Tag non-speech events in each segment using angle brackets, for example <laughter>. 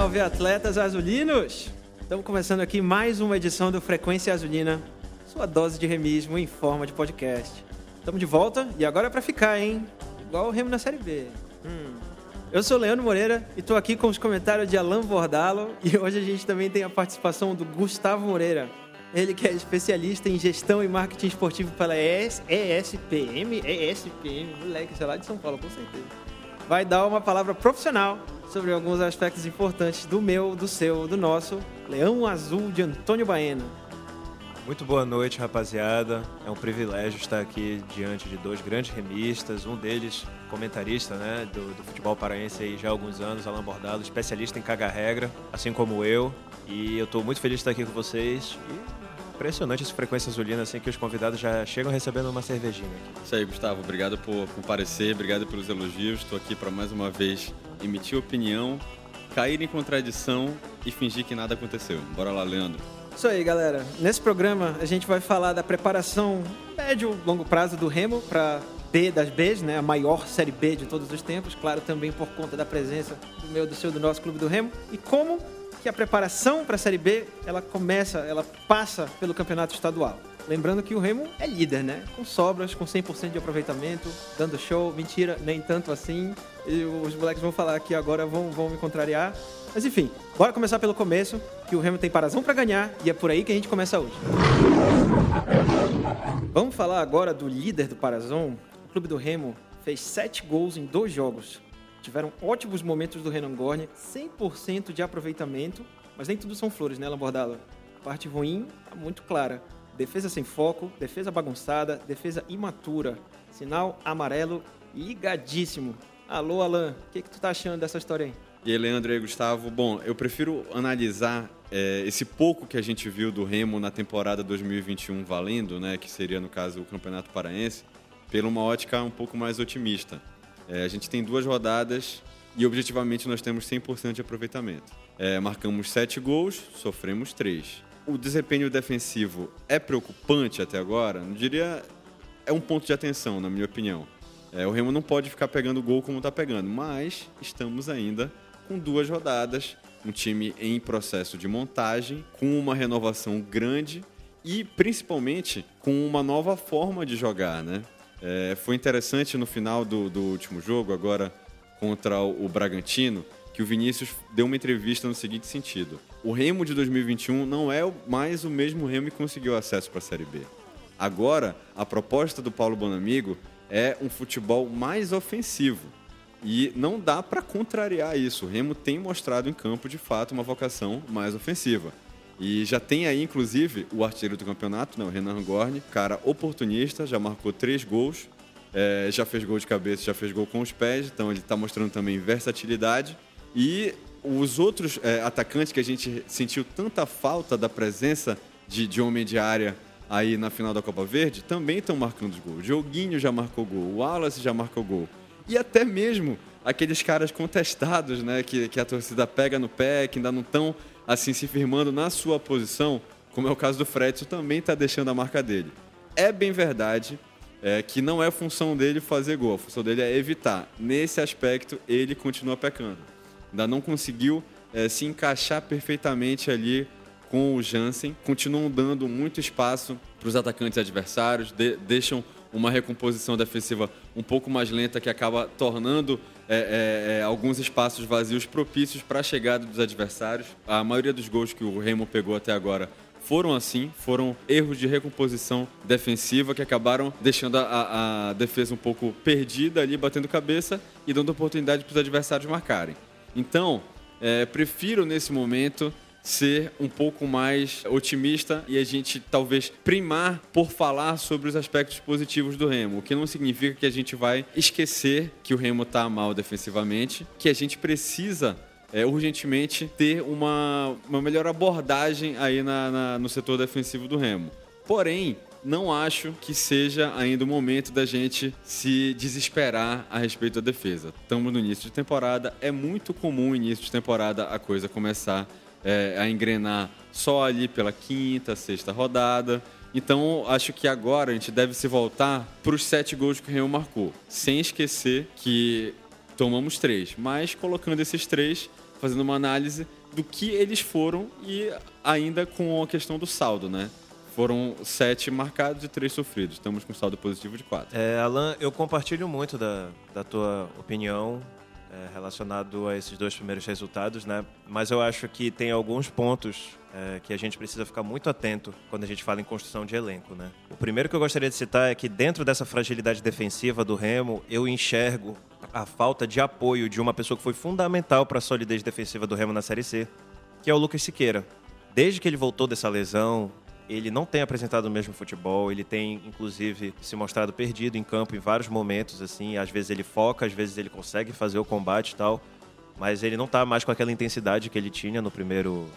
salve, atletas azulinos! Estamos começando aqui mais uma edição do Frequência Azulina, sua dose de remismo em forma de podcast. Estamos de volta e agora é para ficar, hein? Igual o Remo na Série B. Hum. Eu sou Leandro Moreira e estou aqui com os comentários de Alan Bordalo e hoje a gente também tem a participação do Gustavo Moreira. Ele que é especialista em gestão e marketing esportivo pela ES, ESPM, ESPM, moleque, sei lá de São Paulo, com certeza. Vai dar uma palavra profissional sobre alguns aspectos importantes do meu, do seu, do nosso Leão Azul de Antônio Baena. Muito boa noite, rapaziada. É um privilégio estar aqui diante de dois grandes remistas, um deles comentarista né, do, do futebol paraense aí já há alguns anos, Alan Bordalo, especialista em cagar-regra, assim como eu. E eu estou muito feliz de estar aqui com vocês. E impressionante essa frequência azulina, assim, que os convidados já chegam recebendo uma cervejinha aqui. Isso aí, Gustavo. Obrigado por comparecer, obrigado pelos elogios. Estou aqui para mais uma vez emitir opinião, cair em contradição e fingir que nada aconteceu. Bora lá, Leandro. Isso aí, galera. Nesse programa a gente vai falar da preparação médio longo prazo do Remo para B das Bs, né? A maior série B de todos os tempos, claro, também por conta da presença do meu, do seu, do nosso clube do Remo. E como que a preparação para a série B, ela começa, ela passa pelo campeonato estadual. Lembrando que o Remo é líder, né? Com sobras, com 100% de aproveitamento, dando show. Mentira, nem tanto assim. E os moleques vão falar aqui agora, vão, vão me contrariar. Mas enfim, bora começar pelo começo, que o Remo tem parazão para ganhar e é por aí que a gente começa hoje. Vamos falar agora do líder do Parazão. O clube do Remo fez 7 gols em dois jogos. Tiveram ótimos momentos do Renan Gorne, 100% de aproveitamento, mas nem tudo são flores, né, Lambordalo? A parte ruim tá muito clara. Defesa sem foco, defesa bagunçada, defesa imatura. Sinal amarelo ligadíssimo. Alô, Alan, o que, que tu tá achando dessa história aí? E aí, Leandro e Gustavo, bom, eu prefiro analisar é, esse pouco que a gente viu do Remo na temporada 2021 valendo, né, que seria, no caso, o Campeonato Paraense, pela uma ótica um pouco mais otimista. É, a gente tem duas rodadas e, objetivamente, nós temos 100% de aproveitamento. É, marcamos sete gols, sofremos três. O desempenho defensivo é preocupante até agora? Não diria... É um ponto de atenção, na minha opinião. É, o Remo não pode ficar pegando gol como está pegando, mas estamos ainda com duas rodadas, um time em processo de montagem, com uma renovação grande e principalmente com uma nova forma de jogar, né? É, foi interessante no final do, do, último jogo, agora contra o, Bragantino, que o Vinícius deu uma entrevista no seguinte sentido: o Remo de 2021 não é mais o mesmo Remo que conseguiu acesso para a Série B. Agora, a proposta do Paulo Bonamigo é um futebol mais ofensivo. E não dá para contrariar isso. O Remo tem mostrado em campo, de fato, uma vocação mais ofensiva. E já tem aí, inclusive, o artilheiro do campeonato, né, o Renan Gorni, cara oportunista, já marcou três gols, é, já fez gol de cabeça, já fez gol com os pés, então ele está mostrando também versatilidade. E os outros é, atacantes que a gente sentiu tanta falta da presença de, de homem de área aí na final da Copa Verde também estão marcando os gols. O Dioguinho já marcou gol, o Wallace já marcou gol e até mesmo aqueles caras contestados, né, que, que a torcida pega no pé, que ainda não estão assim se firmando na sua posição, como é o caso do Fredson, também está deixando a marca dele. É bem verdade é, que não é função dele fazer gol, a função dele é evitar. Nesse aspecto, ele continua pecando. Ainda não conseguiu é, se encaixar perfeitamente ali com o Jansen, continuam dando muito espaço para os atacantes adversários, de, deixam uma recomposição defensiva um pouco mais lenta que acaba tornando é, é, é alguns espaços vazios propícios para a chegada dos adversários. A maioria dos gols que o Remo pegou até agora foram assim, foram erros de recomposição defensiva que acabaram deixando a, a defesa um pouco perdida ali, batendo cabeça e dando oportunidade para os adversários marcarem. Então, é, prefiro nesse momento ser um pouco mais otimista e a gente talvez primar por falar sobre os aspectos positivos do Remo, o que não significa que a gente vai esquecer que o Remo está mal defensivamente, que a gente precisa é, urgentemente ter uma, uma melhor abordagem aí na, na, no setor defensivo do Remo. Porém, não acho que seja ainda o momento da gente se desesperar a respeito da defesa. Estamos no início de temporada, é muito comum início de temporada a coisa começar é, a engrenar só ali pela quinta, sexta rodada. Então, acho que agora a gente deve se voltar para os sete gols que o Real marcou, sem esquecer que tomamos três, mas colocando esses três fazendo uma análise do que eles foram e ainda com a questão do saldo, né? Foram sete marcados e três sofridos. Estamos com saldo positivo de quatro. É, Alan, eu compartilho muito da, da tua opinião é, relacionado a esses dois primeiros resultados, né? Mas eu acho que tem alguns pontos é, que a gente precisa ficar muito atento quando a gente fala em construção de elenco, né? O primeiro que eu gostaria de citar é que dentro dessa fragilidade defensiva do Remo, eu enxergo a falta de apoio de uma pessoa que foi fundamental para a solidez defensiva do Remo na Série C, que é o Lucas Siqueira. Desde que ele voltou dessa lesão, ele não tem apresentado o mesmo futebol, ele tem inclusive se mostrado perdido em campo em vários momentos assim, às vezes ele foca, às vezes ele consegue fazer o combate e tal, mas ele não está mais com aquela intensidade que ele tinha no primeiro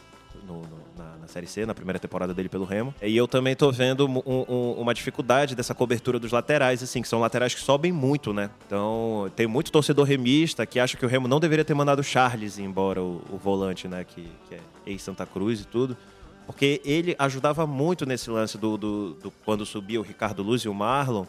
no, no, na, na, Série C, na primeira temporada dele pelo Remo. E eu também estou vendo um, um, uma dificuldade dessa cobertura dos laterais, assim, que são laterais que sobem muito, né? Então, tem muito torcedor remista que acha que o Remo não deveria ter mandado o Charles embora, o, o volante, né? Que, que é ex-Santa Cruz e tudo. Porque ele ajudava muito nesse lance do, do, do quando subia o Ricardo Luz e o Marlon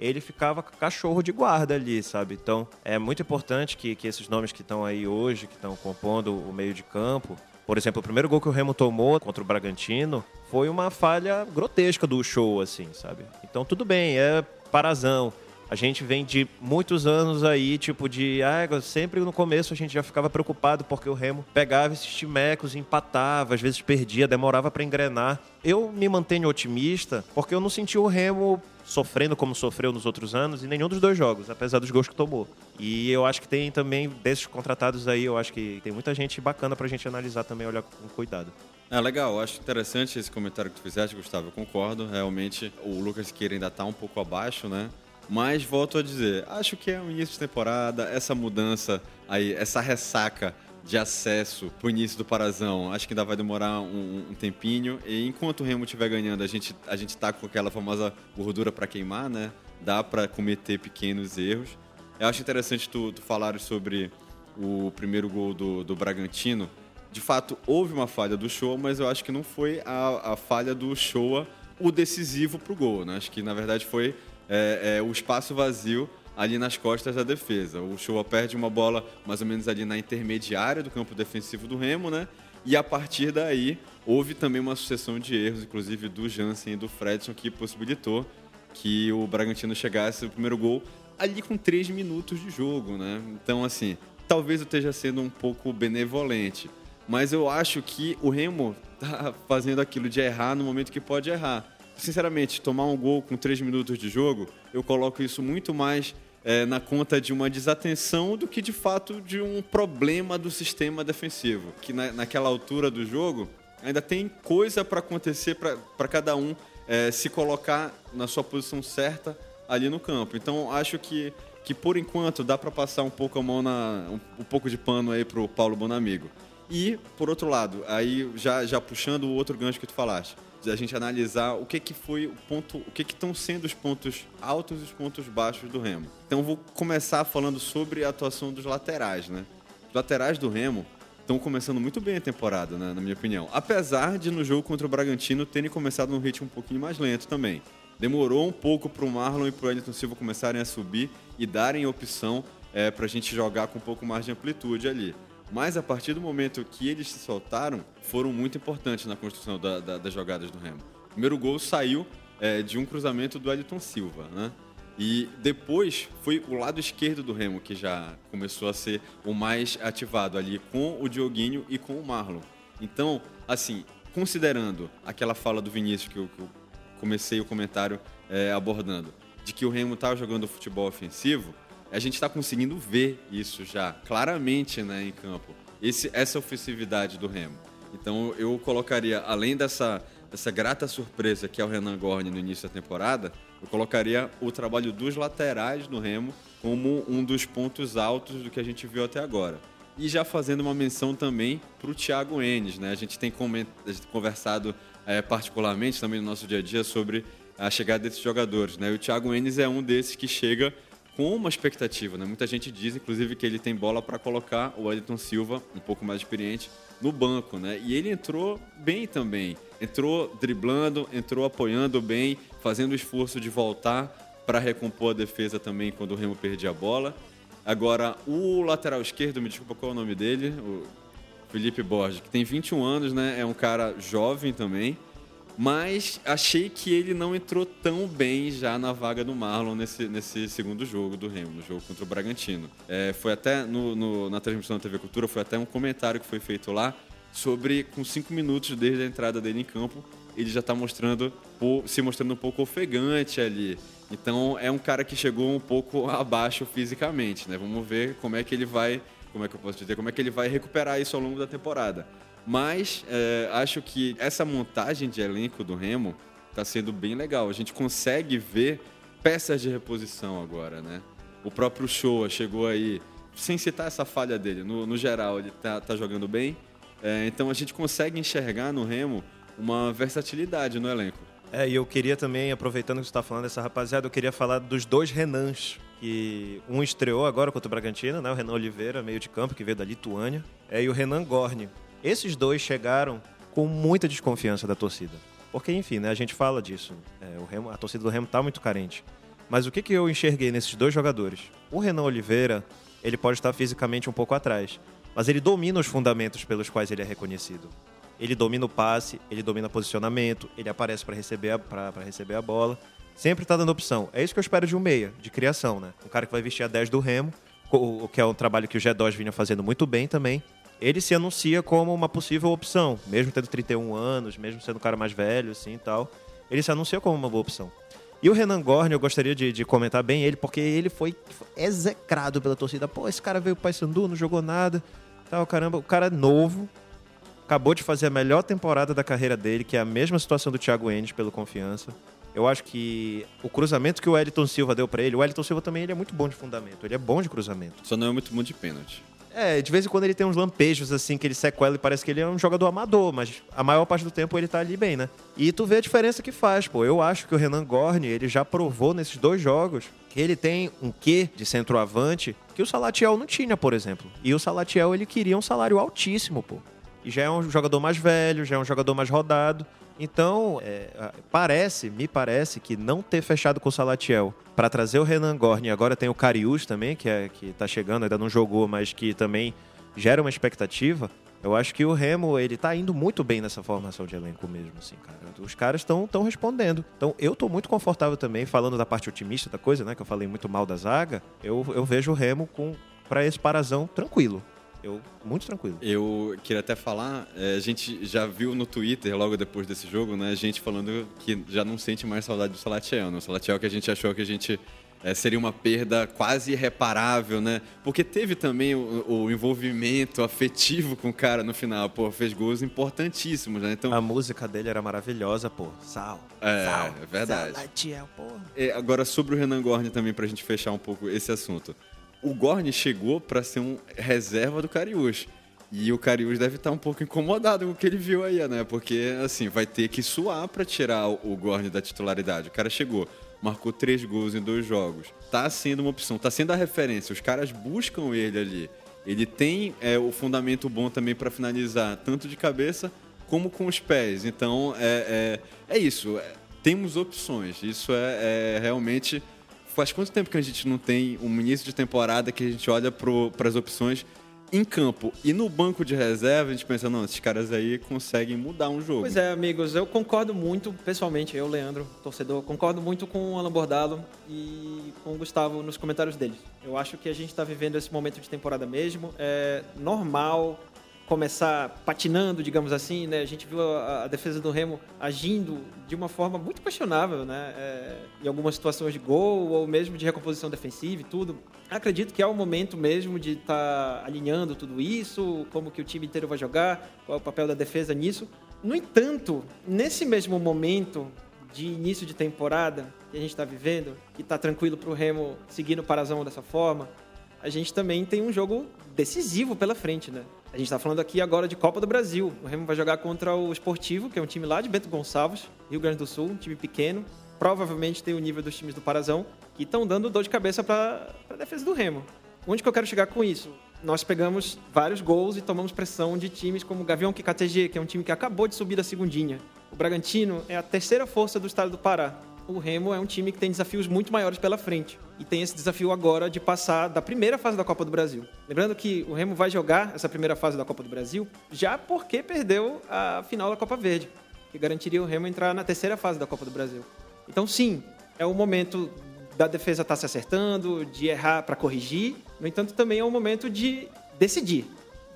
ele ficava cachorro de guarda ali, sabe? Então é muito importante que, que esses nomes que estão aí hoje, que estão compondo o meio de campo, por exemplo, o primeiro gol que o Remo tomou contra o Bragantino foi uma falha grotesca do show, assim, sabe? Então tudo bem, é parazão. A gente vem de muitos anos aí, tipo de. Ah, sempre no começo a gente já ficava preocupado porque o Remo pegava esses timecos, empatava, às vezes perdia, demorava para engrenar. Eu me mantenho otimista porque eu não senti o Remo sofrendo como sofreu nos outros anos em nenhum dos dois jogos, apesar dos gols que tomou. E eu acho que tem também, desses contratados aí, eu acho que tem muita gente bacana pra gente analisar também, olhar com cuidado. É legal, acho interessante esse comentário que tu fizeste, Gustavo, eu concordo. Realmente o Lucas Queira ainda está um pouco abaixo, né? Mas volto a dizer, acho que é o início de temporada, essa mudança aí, essa ressaca de acesso para o início do Parazão, acho que ainda vai demorar um, um, tempinho. E enquanto o Remo estiver ganhando, a gente a gente tá com aquela famosa gordura para queimar, né? Dá para cometer pequenos erros. Eu acho interessante tu, tu falar sobre o primeiro gol do, do Bragantino. De fato, houve uma falha do Show, mas eu acho que não foi a, a falha do Show o decisivo para o gol. Né? Acho que, na verdade, foi é, é, o espaço vazio ali nas costas da defesa. O Showa perde uma bola mais ou menos ali na intermediária do campo defensivo do Remo, né? E a partir daí houve também uma sucessão de erros, inclusive do Jansen e do Fredson, que possibilitou que o Bragantino chegasse no primeiro gol ali com três minutos de jogo, né? Então, assim, talvez eu esteja sendo um pouco benevolente, mas eu acho que o Remo tá fazendo aquilo de errar no momento que pode errar sinceramente, tomar um gol com três minutos de jogo, eu coloco isso muito mais é, na conta de uma desatenção do que de fato de um problema do sistema defensivo. Que na, naquela altura do jogo ainda tem coisa para acontecer para cada um é, se colocar na sua posição certa ali no campo. Então acho que, que por enquanto dá para passar um pouco a mão na um, um pouco de pano aí pro Paulo Bonamigo. E por outro lado, aí já já puxando o outro gancho que tu falaste a gente analisar o que, que foi o ponto, o que, que estão sendo os pontos altos e os pontos baixos do Remo. Então vou começar falando sobre a atuação dos laterais, né? Os laterais do Remo estão começando muito bem a temporada, né, na minha opinião. Apesar de no jogo contra o Bragantino terem começado num ritmo um pouquinho mais lento também. Demorou um pouco para o Marlon e para o Elton Silva começarem a subir e darem opção é, para a gente jogar com um pouco mais de amplitude ali. Mas a partir do momento que eles se soltaram, foram muito importantes na construção da, da, das jogadas do Remo. O primeiro gol saiu é, de um cruzamento do Elton Silva, né? E depois foi o lado esquerdo do Remo que já começou a ser o mais ativado ali com o Dioguinho e com o Marlon. Então, assim, considerando aquela fala do Vinícius que eu, que eu comecei o comentário é, abordando, de que o Remo estava jogando futebol ofensivo, a gente está conseguindo ver isso já claramente né, em campo. Esse, essa ofensividade do Remo. Então eu colocaria, além dessa, dessa grata surpresa que é o Renan Gorni no início da temporada, eu colocaria o trabalho dos laterais do Remo como um dos pontos altos do que a gente viu até agora. E já fazendo uma menção também para o Thiago Enes. Né? A gente tem conversado é, particularmente também no nosso dia a dia sobre a chegada desses jogadores. Né? E o Thiago Enes é um desses que chega com uma expectativa. Né? Muita gente diz, inclusive, que ele tem bola para colocar o Wellington Silva, um pouco mais experiente, no banco. Né? E ele entrou bem também. Entrou driblando, entrou apoiando bem, fazendo o esforço de voltar para recompor a defesa também quando o Remo perdia a bola. Agora, o lateral esquerdo, me desculpa qual é o nome dele, o Felipe Borges, que tem 21 anos, né? É um cara jovem também. Mas achei que ele não entrou tão bem já na vaga do Marlon nesse, nesse segundo jogo do Remo, no jogo contra o Bragantino. É, foi até no, no, na transmissão da TV Cultura, foi até um comentário que foi feito lá sobre, com cinco minutos desde a entrada dele em campo, ele já está mostrando, se mostrando um pouco ofegante ali. Então é um cara que chegou um pouco abaixo fisicamente, né? Vamos ver como é que ele vai, como é que eu posso dizer, como é que ele vai recuperar isso ao longo da temporada. Mas é, acho que essa montagem de elenco do Remo está sendo bem legal. A gente consegue ver peças de reposição agora, né? O próprio Showa chegou aí, sem citar essa falha dele, no, no geral ele tá, tá jogando bem. É, então a gente consegue enxergar no Remo uma versatilidade no elenco. É, e eu queria também, aproveitando que você está falando dessa rapaziada, eu queria falar dos dois Renans, que um estreou agora contra o Bragantino, né? O Renan Oliveira, meio de campo, que veio da Lituânia, é, e o Renan Gorni. Esses dois chegaram com muita desconfiança da torcida. Porque, enfim, né, a gente fala disso. É, o Remo, a torcida do Remo está muito carente. Mas o que, que eu enxerguei nesses dois jogadores? O Renan Oliveira, ele pode estar fisicamente um pouco atrás, mas ele domina os fundamentos pelos quais ele é reconhecido. Ele domina o passe, ele domina o posicionamento, ele aparece para receber, a, receber a bola. Sempre está dando opção. É isso que eu espero de um meia, de criação, né? Um cara que vai vestir a 10 do Remo, o que é um trabalho que o G2 vinha fazendo muito bem também. Ele se anuncia como uma possível opção, mesmo tendo 31 anos, mesmo sendo um cara mais velho, assim e tal. Ele se anuncia como uma boa opção. E o Renan Gorne, eu gostaria de, de, comentar bem ele, porque ele foi execrado pela torcida. Pô, esse cara veio pro Paysandu, não jogou nada. Tal, caramba, o cara é novo, acabou de fazer a melhor temporada da carreira dele, que é a mesma situação do Thiago Enes pelo confiança. Eu acho que o cruzamento que o Wellington Silva deu para ele, o Wellington Silva também ele é muito bom de fundamento, ele é bom de cruzamento. Só não é muito bom de pênalti. É, de vez em quando ele tem uns lampejos assim que ele sequela e parece que ele é um jogador amador, mas a maior parte do tempo ele tá ali bem, né? E tu vê a diferença que faz, pô. Eu acho que o Renan Gorni, ele já provou nesses dois jogos que ele tem um quê de centroavante que o Salatiel não tinha, por exemplo. E o Salatiel ele queria um salário altíssimo, pô e já é um jogador mais velho, já é um jogador mais rodado. Então, é, parece, me parece que não ter fechado com o Salatiel para trazer o Renan Gorni, agora tem o Carius também, que, é, que tá chegando, ainda não jogou, mas que também gera uma expectativa. Eu acho que o Remo, ele tá indo muito bem nessa formação de elenco mesmo, assim, cara. Os caras estão tão respondendo. Então, eu tô muito confortável também, falando da parte otimista da coisa, né, que eu falei muito mal da zaga, eu, eu vejo o Remo com para esse parazão tranquilo. Eu, muito tranquilo. Eu queria até falar, é, a gente já viu no Twitter, logo depois desse jogo, né, gente falando que já não sente mais saudade do Salatiel, né? O Salatiel que a gente achou que a gente é, seria uma perda quase irreparável, né? Porque teve também o, o, envolvimento afetivo com o cara no final, pô, fez gols importantíssimos, né? Então, a música dele era maravilhosa, pô. Sal. É, sal, é verdade. Salatiel, pô. É, agora, sobre o Renan Gorni também, pra gente fechar um pouco esse assunto o Gorni chegou para ser um reserva do Cariús. E o Cariús deve estar tá um pouco incomodado com o que ele viu aí, né? Porque, assim, vai ter que suar para tirar o Gorni da titularidade. O cara chegou, marcou três gols em dois jogos. Tá sendo uma opção, tá sendo a referência. Os caras buscam ele ali. Ele tem é, o fundamento bom também para finalizar, tanto de cabeça como com os pés. Então, é, é, é isso. É, temos opções. Isso é, é realmente faz quanto tempo que a gente não tem um início de temporada que a gente olha para as opções em campo e no banco de reserva a gente pensa, não, esses caras aí conseguem mudar um jogo. Pois é, amigos, eu concordo muito, pessoalmente, eu, Leandro, torcedor, concordo muito com o Alan Bordalo e com o Gustavo nos comentários deles. Eu acho que a gente está vivendo esse momento de temporada mesmo. É normal começar patinando, digamos assim, né? A gente viu a, a defesa do Remo agindo de uma forma muito questionável, né? É, em algumas situações de gol ou mesmo de recomposição defensiva e tudo. Acredito que é o momento mesmo de estar tá alinhando tudo isso, como que o time inteiro vai jogar, qual é o papel da defesa nisso. No entanto, nesse mesmo momento de início de temporada que a gente está vivendo, que está tranquilo para o Remo seguir no Parazão dessa forma, a gente também tem um jogo decisivo pela frente, né? A gente está falando aqui agora de Copa do Brasil. O Remo vai jogar contra o Esportivo, que é um time lá de Bento Gonçalves, Rio Grande do Sul, um time pequeno. Provavelmente tem o nível dos times do Parazão, que estão dando dor de cabeça para a defesa do Remo. Onde que eu quero chegar com isso? Nós pegamos vários gols e tomamos pressão de times como o Gavião KTG, que é um time que acabou de subir da segundinha. O Bragantino é a terceira força do estado do Pará. O Remo é um time que tem desafios muito maiores pela frente. E tem esse desafio agora de passar da primeira fase da Copa do Brasil. Lembrando que o Remo vai jogar essa primeira fase da Copa do Brasil já porque perdeu a final da Copa Verde, que garantiria o Remo entrar na terceira fase da Copa do Brasil. Então, sim, é o momento da defesa estar tá se acertando, de errar para corrigir. No entanto, também é o momento de decidir,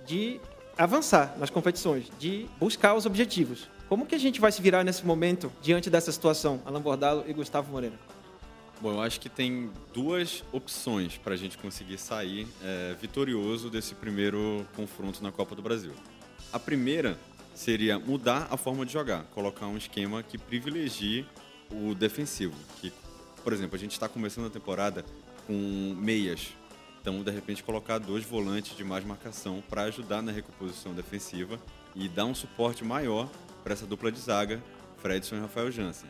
de avançar nas competições, de buscar os objetivos. Como que a gente vai se virar nesse momento diante dessa situação, Alan Bordalo e Gustavo Moreira? Bom, eu acho que tem duas opções para a gente conseguir sair é, vitorioso desse primeiro confronto na Copa do Brasil. A primeira seria mudar a forma de jogar, colocar um esquema que privilegie o defensivo. Que, por exemplo, a gente está começando a temporada com meias, então de repente colocar dois volantes de mais marcação para ajudar na recomposição defensiva e dar um suporte maior para essa dupla de zaga, Fredson e Rafael Jansen.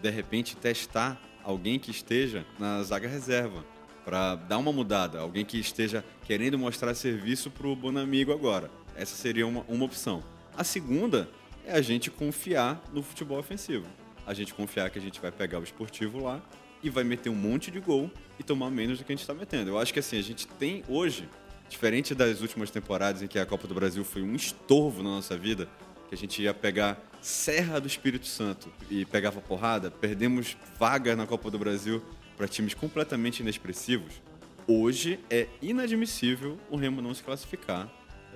De repente, testar alguém que esteja na zaga reserva, para dar uma mudada, alguém que esteja querendo mostrar serviço para o Bonamigo agora. Essa seria uma, uma opção. A segunda é a gente confiar no futebol ofensivo. A gente confiar que a gente vai pegar o esportivo lá e vai meter um monte de gol e tomar menos do que a gente está metendo. Eu acho que assim, a gente tem hoje, diferente das últimas temporadas em que a Copa do Brasil foi um estorvo na nossa vida, que a gente ia pegar Serra do Espírito Santo e pegava porrada, perdemos vaga na Copa do Brasil para times completamente inexpressivos. Hoje é inadmissível o Remo não se classificar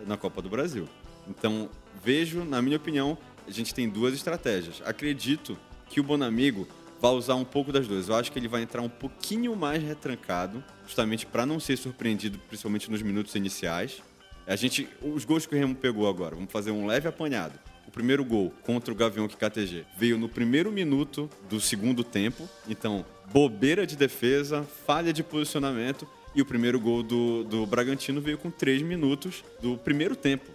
na Copa do Brasil. Então, vejo, na minha opinião, a gente tem duas estratégias. Acredito que o Bonamigo vai usar um pouco das duas. Eu acho que ele vai entrar um pouquinho mais retrancado, justamente para não ser surpreendido, principalmente nos minutos iniciais. A gente, os gols que o Remo pegou agora, vamos fazer um leve apanhado. O primeiro gol contra o Gavião KTG veio no primeiro minuto do segundo tempo. Então, bobeira de defesa, falha de posicionamento. E o primeiro gol do, do Bragantino veio com três minutos do primeiro tempo.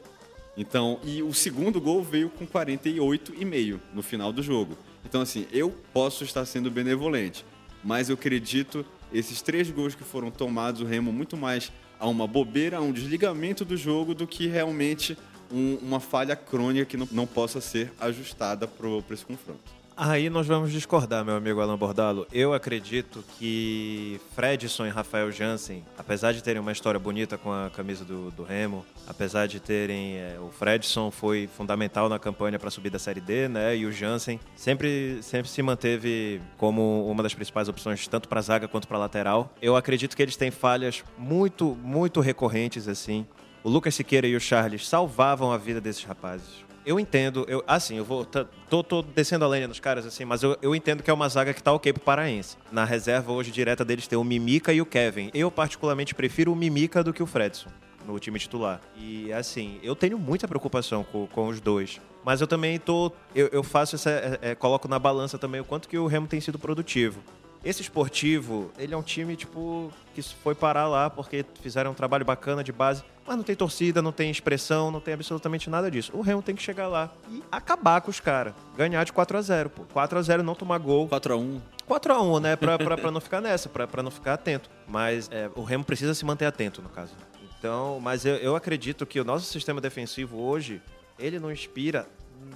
Então, e o segundo gol veio com 48 e meio no final do jogo. Então, assim, eu posso estar sendo benevolente, mas eu acredito esses três gols que foram tomados, o Remo muito mais a uma bobeira, a um desligamento do jogo do que realmente um, uma falha crônica que não, não possa ser ajustada para esse confronto. Aí nós vamos discordar, meu amigo Alan Bordalo. Eu acredito que Fredson e Rafael Jansen, apesar de terem uma história bonita com a camisa do, do Remo, apesar de terem. É, o Fredson foi fundamental na campanha para subir da Série D, né? E o Jansen sempre, sempre se manteve como uma das principais opções, tanto para zaga quanto para lateral. Eu acredito que eles têm falhas muito, muito recorrentes, assim. O Lucas Siqueira e o Charles salvavam a vida desses rapazes eu entendo, eu, assim, eu vou. Tô, tô descendo a lenha nos caras, assim, mas eu, eu entendo que é uma zaga que tá ok pro Paraense. Na reserva hoje direta deles tem o Mimica e o Kevin. Eu, particularmente, prefiro o Mimica do que o Fredson no time titular. E assim, eu tenho muita preocupação com, com os dois. Mas eu também tô. Eu, eu faço essa. É, é, coloco na balança também o quanto que o Remo tem sido produtivo. Esse esportivo, ele é um time, tipo, que foi parar lá porque fizeram um trabalho bacana de base, mas não tem torcida, não tem expressão, não tem absolutamente nada disso. O Remo tem que chegar lá e acabar com os caras. Ganhar de 4 a 0 pô. 4 a 0 não tomar gol. 4 a 1 4 a 1 né? Pra, pra, pra não ficar nessa, pra, pra não ficar atento. Mas é, o Remo precisa se manter atento, no caso. Então, mas eu, eu acredito que o nosso sistema defensivo hoje, ele não inspira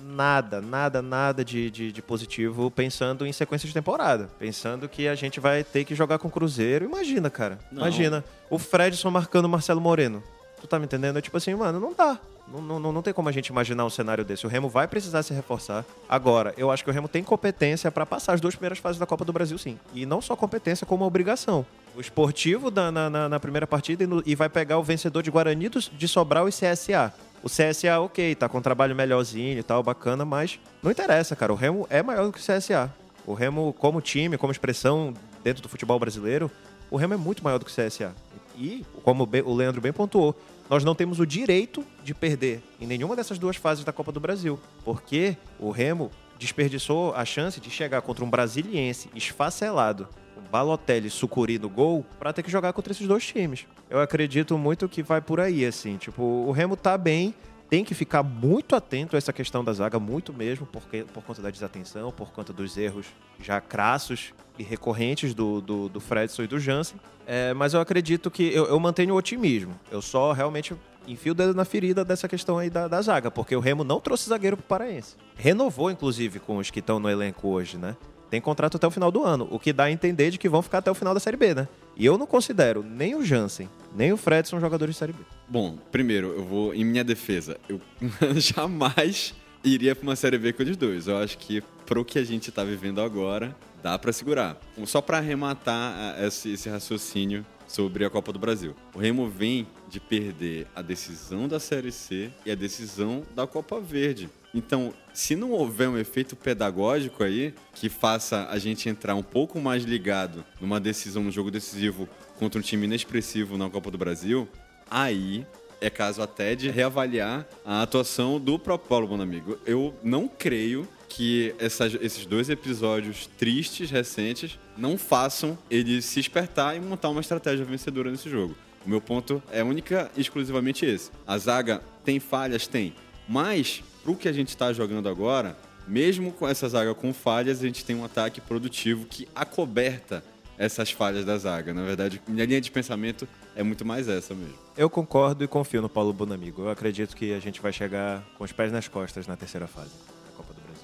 nada, nada, nada de, de, de, positivo pensando em sequência de temporada. Pensando que a gente vai ter que jogar com o Cruzeiro. Imagina, cara. Não. Imagina. O Fredson marcando o Marcelo Moreno. Tu tá me entendendo? É tipo assim, mano, não dá. Não, não, não tem como a gente imaginar um cenário desse. O Remo vai precisar se reforçar. Agora, eu acho que o Remo tem competência para passar as duas primeiras fases da Copa do Brasil, sim. E não só competência, como obrigação. O esportivo na, na, na primeira partida e, no, e, vai pegar o vencedor de Guarani de Sobral e CSA. O CSA, ok, tá com um trabalho melhorzinho e tal, bacana, mas não interessa, cara. O Remo é maior do que o CSA. O Remo, como time, como expressão dentro do futebol brasileiro, o Remo é muito maior do que o CSA. E, como o Leandro bem pontuou, nós não temos o direito de perder em nenhuma dessas duas fases da Copa do Brasil, porque o Remo desperdiçou a chance de chegar contra um brasiliense esfacelado, Balotelli Sucuri no gol, para ter que jogar contra esses dois times. Eu acredito muito que vai por aí, assim. Tipo, o Remo tá bem, tem que ficar muito atento a essa questão da zaga, muito mesmo, porque, por conta da desatenção, por conta dos erros já crassos e recorrentes do, do, do Fredson e do Jansen. É, mas eu acredito que eu, eu, mantenho o otimismo. Eu só realmente enfio o dedo na ferida dessa questão aí da, da zaga, porque o Remo não trouxe zagueiro pro Paraense. Renovou, inclusive, com os que estão no elenco hoje, né? Tem contrato até o final do ano, o que dá a entender de que vão ficar até o final da Série B, né? E eu não considero nem o Jansen, nem o Fred são jogadores de Série B. Bom, primeiro, eu vou, em minha defesa, eu <laughs> jamais iria para uma Série B com eles dois. Eu acho que pro que a gente está vivendo agora, dá para segurar. Só para arrematar esse, esse raciocínio sobre a Copa do Brasil. O Remo vem de perder a decisão da Série C e a decisão da Copa Verde. Então, se não houver um efeito pedagógico aí que faça a gente entrar um pouco mais ligado numa decisão, num jogo decisivo contra um time inexpressivo na Copa do Brasil, aí é caso até de reavaliar a atuação do próprio Paulo Bonamigo. Eu não creio que essas, esses dois episódios tristes, recentes, não façam ele se espertar e montar uma estratégia vencedora nesse jogo. O meu ponto é única e exclusivamente esse. A zaga tem falhas? Tem. Mas, pro que a gente está jogando agora, mesmo com essa zaga com falhas, a gente tem um ataque produtivo que acoberta essas falhas da zaga. Na verdade, minha linha de pensamento é muito mais essa mesmo. Eu concordo e confio no Paulo Bonamigo. Eu acredito que a gente vai chegar com os pés nas costas na terceira fase.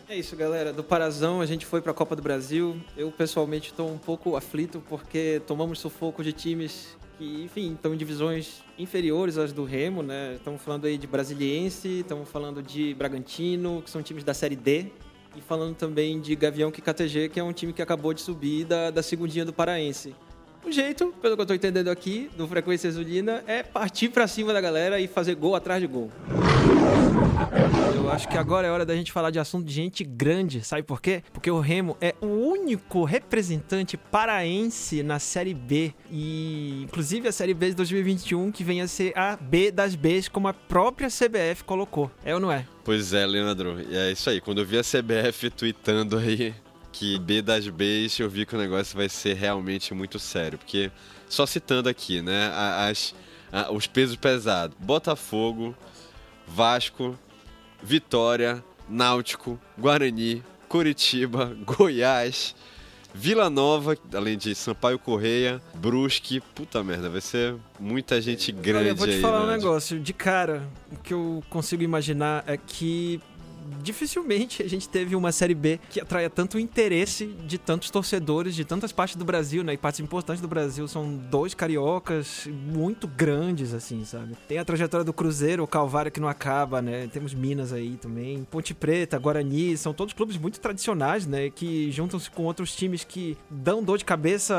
É isso, galera. Do Parazão a gente foi para a Copa do Brasil. Eu pessoalmente estou um pouco aflito porque tomamos sufoco de times que, enfim, estão em divisões inferiores às do Remo, né? Estamos falando aí de Brasiliense, estamos falando de Bragantino, que são times da Série D, e falando também de Gavião KTG, que é um time que acabou de subir da, da segundinha do Paraense. O jeito, pelo que eu estou entendendo aqui, do Frequência Azulina, é partir para cima da galera e fazer gol atrás de gol. Eu acho que agora é hora da gente falar de assunto de gente grande, sabe por quê? Porque o Remo é o único representante paraense na Série B e inclusive a Série B de 2021 que vem a ser a B das Bs como a própria CBF colocou. É ou não é? Pois é, Leandro. E é isso aí. Quando eu vi a CBF tweetando aí que B das Bs, eu vi que o negócio vai ser realmente muito sério. Porque, só citando aqui, né, as, os pesos pesados: Botafogo, Vasco, Vitória, Náutico, Guarani, Curitiba, <laughs> Goiás. Vila Nova, além de Sampaio Correia, Brusque, puta merda, vai ser muita gente grande aí. Eu vou te aí, falar né? um negócio, de cara, o que eu consigo imaginar é que dificilmente a gente teve uma Série B que atraia tanto interesse de tantos torcedores de tantas partes do Brasil, né? E partes importantes do Brasil são dois cariocas muito grandes, assim, sabe? Tem a trajetória do Cruzeiro, o Calvário que não acaba, né? Temos Minas aí também. Ponte Preta, Guarani, são todos clubes muito tradicionais, né? Que juntam-se com outros times que dão dor de cabeça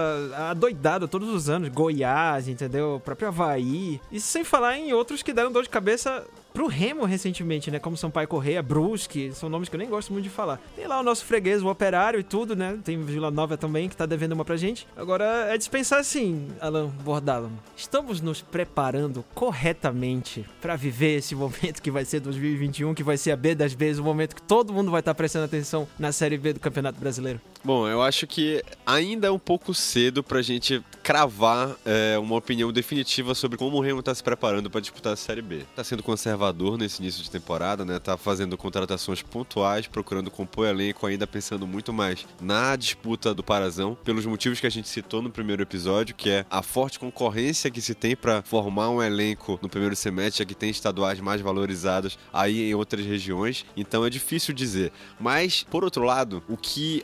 adoidado todos os anos. Goiás, entendeu? O próprio Havaí. Isso sem falar em outros que deram dor de cabeça pro Remo recentemente, né? Como Sampaio Correia, Brusque, são nomes que eu nem gosto muito de falar. Tem lá o nosso freguês, o Operário e tudo, né? Tem Vila Nova também, que tá devendo uma pra gente. Agora, é dispensar assim, Alan Bordalo. Estamos nos preparando corretamente para viver esse momento que vai ser 2021, que vai ser a B das Bs, o momento que todo mundo vai estar tá prestando atenção na Série B do Campeonato Brasileiro? Bom, eu acho que ainda é um pouco cedo pra gente cravar é, uma opinião definitiva sobre como o Remo tá se preparando para disputar a Série B. Tá sendo conservado conservador nesse início de temporada, né? Tá fazendo contratações pontuais, procurando compor elenco, ainda pensando muito mais na disputa do Parazão, pelos motivos que a gente citou no primeiro episódio, que é a forte concorrência que se tem para formar um elenco no primeiro semestre, já que tem estaduais mais valorizados aí em outras regiões. Então é difícil dizer. Mas, por outro lado, o que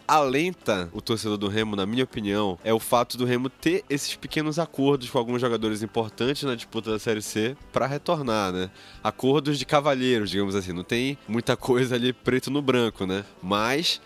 o torcedor do Remo, na minha opinião, é o fato do Remo ter esses pequenos acordos com alguns jogadores importantes na disputa da Série C para retornar, né? Acordos de cavalheiros, digamos assim. Não tem muita coisa ali preto no branco, né? Mas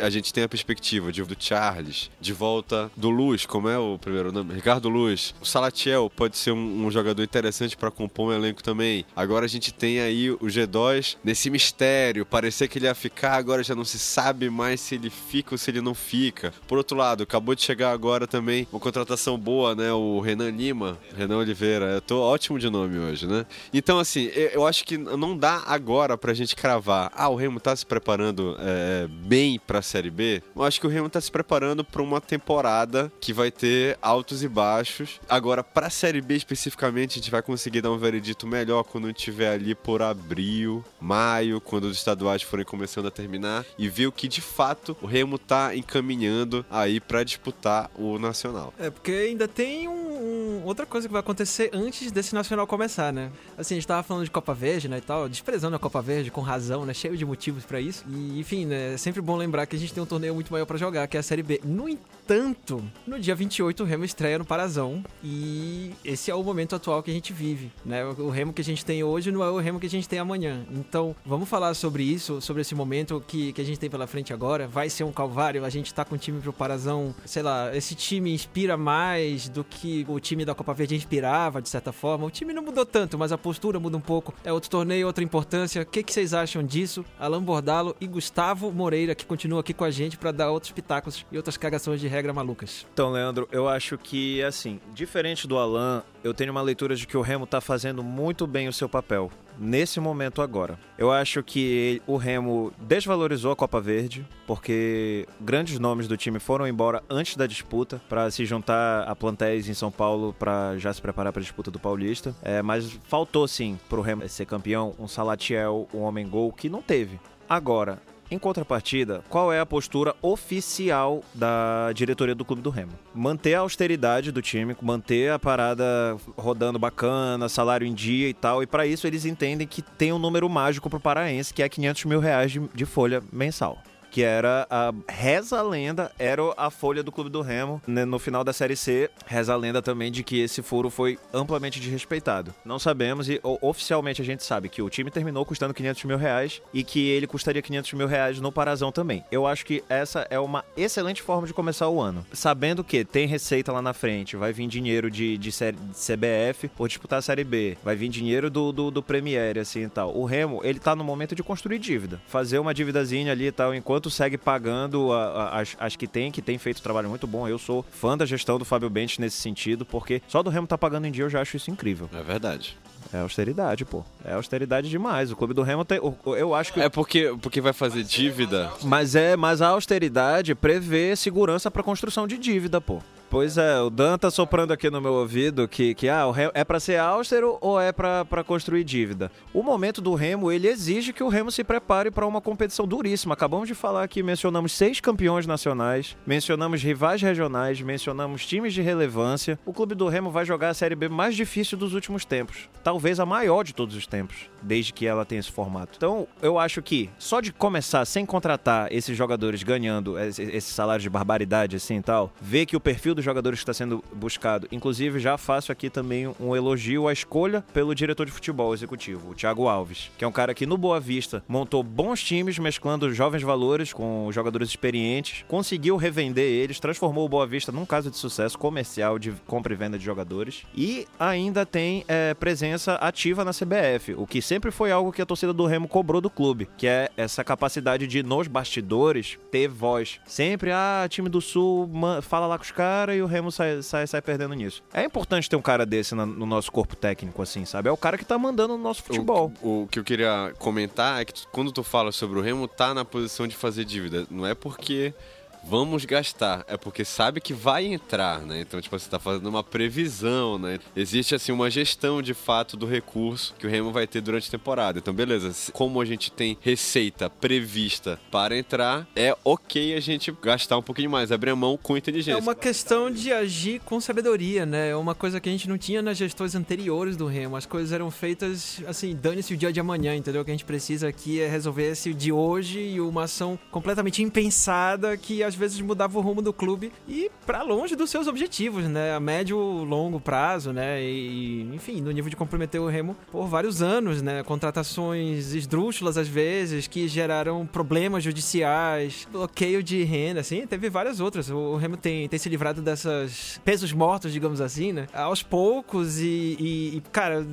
a gente tem a perspectiva de, do Charles, de volta do Luz, como é o primeiro nome? Ricardo Luz. O Salatiel pode ser um, um jogador interessante para compor um elenco também. Agora a gente tem aí o G2 nesse mistério. Parecia que ele ia ficar, agora já não se sabe mais se ele fica ou se ele não fica. Por outro lado, acabou de chegar agora também uma contratação boa, né? O Renan Lima, Renan Oliveira. Eu tô ótimo de nome hoje, né? Então, assim, eu acho que não dá agora pra gente cravar. Ah, o Remo tá se preparando é, bem para Série B, eu acho que o Remo tá se preparando para uma temporada que vai ter altos e baixos. Agora, pra Série B especificamente, a gente vai conseguir dar um veredito melhor quando estiver ali por abril, maio, quando os estaduais forem começando a terminar e ver o que de fato o Remo tá encaminhando aí para disputar o Nacional. É, porque ainda tem um, um, outra coisa que vai acontecer antes desse Nacional começar, né? Assim, a gente tava falando de Copa Verde, né, e tal, desprezando a Copa Verde com razão, né, cheio de motivos para isso. E, enfim, né, é sempre bom lembrar que a gente tem um torneio muito maior para jogar, que é a Série B. No entanto, no dia 28 o Remo estreia no Parazão e esse é o momento atual que a gente vive, né? O Remo que a gente tem hoje não é o Remo que a gente tem amanhã. Então, vamos falar sobre isso, sobre esse momento que, que a gente tem pela frente agora. Vai ser um calvário, a gente tá com o time pro Parazão, sei lá, esse time inspira mais do que o time da Copa Verde inspirava, de certa forma. O time não mudou tanto, mas a postura muda um pouco. É outro torneio, outra importância. O que, que vocês acham disso? Alan Bordalo e Gustavo Moreira, que continua aqui com a gente para dar outros pitacos e outras cagações de regra malucas. Então, Leandro, eu acho que, assim, diferente do Alan, eu tenho uma leitura de que o Remo tá fazendo muito bem o seu papel nesse momento agora. Eu acho que o Remo desvalorizou a Copa Verde, porque grandes nomes do time foram embora antes da disputa para se juntar a plantéis em São Paulo para já se preparar para a disputa do Paulista. É, mas faltou sim pro Remo ser campeão um Salatiel, um homem gol que não teve. Agora, em contrapartida, qual é a postura oficial da diretoria do Clube do Remo? Manter a austeridade do time, manter a parada rodando bacana, salário em dia e tal, e para isso eles entendem que tem um número mágico pro paraense, que é 500 mil reais de, de folha mensal que era a reza a lenda, era a folha do Clube do Remo né, no final da Série C. Reza a lenda também de que esse furo foi amplamente desrespeitado. Não sabemos e oficialmente a gente sabe que o time terminou custando 500 mil reais e que ele custaria 500 mil reais no Parazão também. Eu acho que essa é uma excelente forma de começar o ano. Sabendo que tem receita lá na frente, vai vir dinheiro de, de, série, de CBF por disputar a Série B, vai vir dinheiro do, do, do Premier, assim e tal. O Remo, ele tá no momento de construir dívida. Fazer uma dívidazinha ali e tal, enquanto enquanto segue pagando a, a, as, as que tem, que tem feito trabalho muito bom. Eu sou fã da gestão do Fábio Bentes nesse sentido, porque só do Remo tá pagando em dia eu já acho isso incrível. É verdade. É austeridade, pô. É austeridade demais. O clube do Remo tem. Eu acho que. É porque, porque vai fazer dívida. Mas é, mas a austeridade prevê segurança para construção de dívida, pô. Pois é, o Dan tá soprando aqui no meu ouvido que, que ah, é para ser austero ou é para construir dívida. O momento do Remo, ele exige que o Remo se prepare para uma competição duríssima. Acabamos de falar aqui, mencionamos seis campeões nacionais, mencionamos rivais regionais, mencionamos times de relevância. O clube do Remo vai jogar a Série B mais difícil dos últimos tempos. Talvez a maior de todos os tempos, desde que ela tem esse formato. Então, eu acho que só de começar sem contratar esses jogadores ganhando esse salário de barbaridade assim e tal, ver que o perfil do jogadores que está sendo buscado. Inclusive, já faço aqui também um elogio à escolha pelo diretor de futebol executivo, o Thiago Alves, que é um cara que no Boa Vista montou bons times, mesclando jovens valores com jogadores experientes, conseguiu revender eles, transformou o Boa Vista num caso de sucesso comercial de compra e venda de jogadores e ainda tem é, presença ativa na CBF, o que sempre foi algo que a torcida do Remo cobrou do clube, que é essa capacidade de nos bastidores ter voz. Sempre, ah, time do Sul, fala lá com os caras e o Remo sai, sai, sai perdendo nisso. É importante ter um cara desse no, no nosso corpo técnico, assim, sabe? É o cara que tá mandando no nosso futebol. O, o, que eu queria comentar é que tu, quando tu fala sobre o Remo, tá na posição de fazer dívida. Não é porque vamos gastar. É porque sabe que vai entrar, né? Então, tipo, você está fazendo uma previsão, né? Existe, assim, uma gestão de fato do recurso que o Remo vai ter durante a temporada. Então, beleza, como a gente tem receita prevista para entrar, é ok a gente gastar um pouquinho mais, abrir a mão com inteligência. É uma questão de agir com sabedoria, né? É uma coisa que a gente não tinha nas gestões anteriores do Remo. As coisas eram feitas, assim, dane-se o dia de amanhã, entendeu? O que a gente precisa aqui é resolver esse de hoje e uma ação completamente impensada que às vezes mudava o rumo do clube e para longe dos seus objetivos, né? A médio, longo prazo, né? E, enfim, no nível de comprometer o Remo por vários anos, né? Contratações esdrúxulas às vezes que geraram problemas judiciais, bloqueio de renda, assim, teve várias outras. O Remo tem, tem se livrado dessas pesos mortos, digamos assim, né? Aos poucos e, e, e cara,